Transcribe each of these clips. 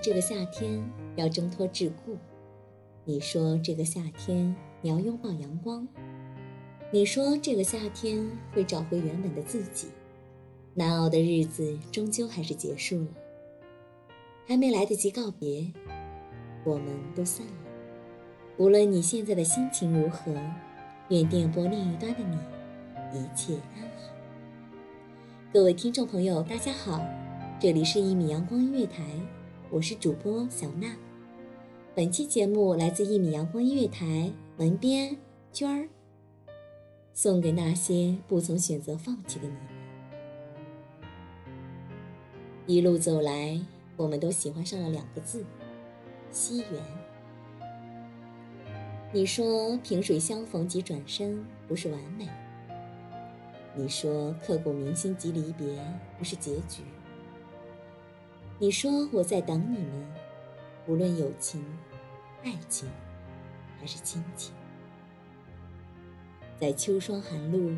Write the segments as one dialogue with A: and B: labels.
A: 这个夏天要挣脱桎梏，你说这个夏天你要拥抱阳光，你说这个夏天会找回原本的自己，难熬的日子终究还是结束了，还没来得及告别，我们都散了。无论你现在的心情如何，愿电波另一端的你一切安好。各位听众朋友，大家好，这里是一米阳光音乐台。我是主播小娜，本期节目来自一米阳光音乐台文编娟儿，送给那些不曾选择放弃的你们。一路走来，我们都喜欢上了两个字——惜缘。你说萍水相逢即转身不是完美，你说刻骨铭心即离别不是结局。你说我在等你们，无论友情、爱情，还是亲情，在秋霜寒露，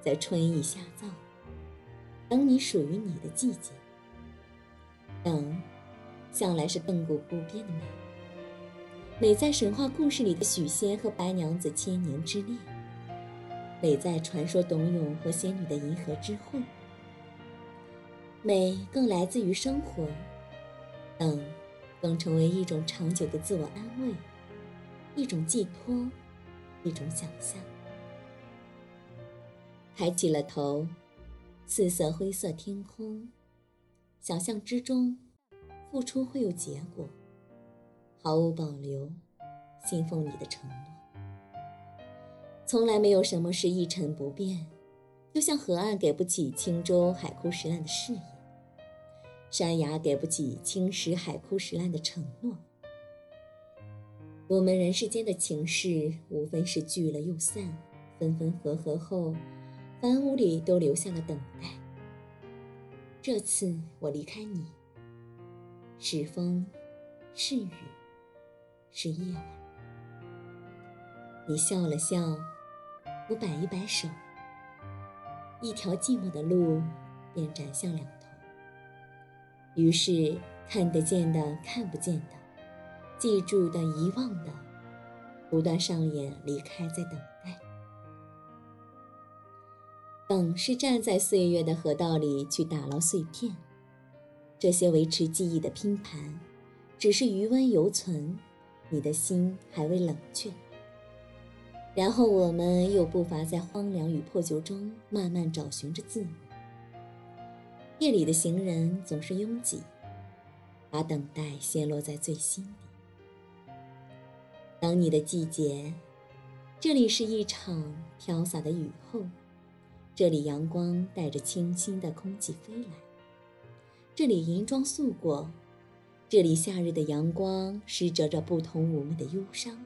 A: 在春意夏燥，等你属于你的季节。等，向来是亘古不变的美，美在神话故事里的许仙和白娘子千年之恋，美在传说董永和仙女的银河之会。美更来自于生活，等，更成为一种长久的自我安慰，一种寄托，一种想象。抬起了头，四色灰色天空，想象之中，付出会有结果，毫无保留，信奉你的承诺。从来没有什么是一成不变。就像河岸给不起轻舟海枯石烂的誓言，山崖给不起青石海枯石烂的承诺。我们人世间的情事，无非是聚了又散，分分合合后，凡屋里都留下了等待。这次我离开你，是风，是雨，是夜晚。你笑了笑，我摆一摆手。一条寂寞的路，便展向两。于是，看得见的、看不见的，记住的、遗忘的，不断上演离开，在等待。等是站在岁月的河道里去打捞碎片，这些维持记忆的拼盘，只是余温犹存，你的心还未冷却。然后我们又步伐在荒凉与破旧中，慢慢找寻着自我。夜里的行人总是拥挤，把等待陷落在最心底。等你的季节，这里是一场飘洒的雨后，这里阳光带着清新的空气飞来，这里银装素裹，这里夏日的阳光施折着不同妩媚的忧伤。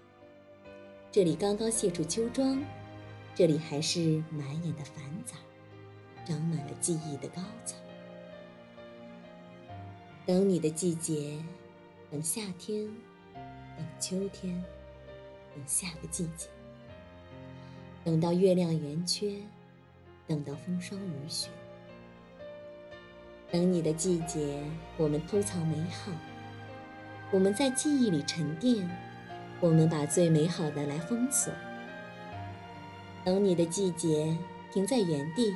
A: 这里刚刚卸除秋装，这里还是满眼的繁杂，长满了记忆的高草。等你的季节，等夏天，等秋天，等下个季节，等到月亮圆缺，等到风霜雨雪。等你的季节，我们偷藏美好，我们在记忆里沉淀。我们把最美好的来封锁，等你的季节停在原地，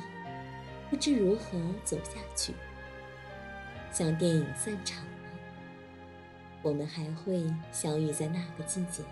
A: 不知如何走下去。像电影散场了，我们还会相遇在那个季节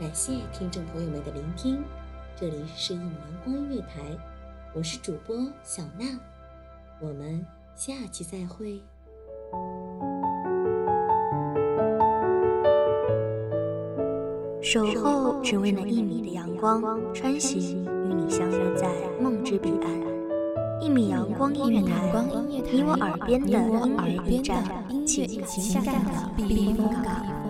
A: 吗？谢听众朋友们的聆听，这里是一米阳光音乐台，我是主播小娜，我们下期再会。
B: 守候只为那一米的阳光，穿行与你相约在梦之彼岸。一米阳光音乐台，你我耳边的音乐驿站，情感的避风港。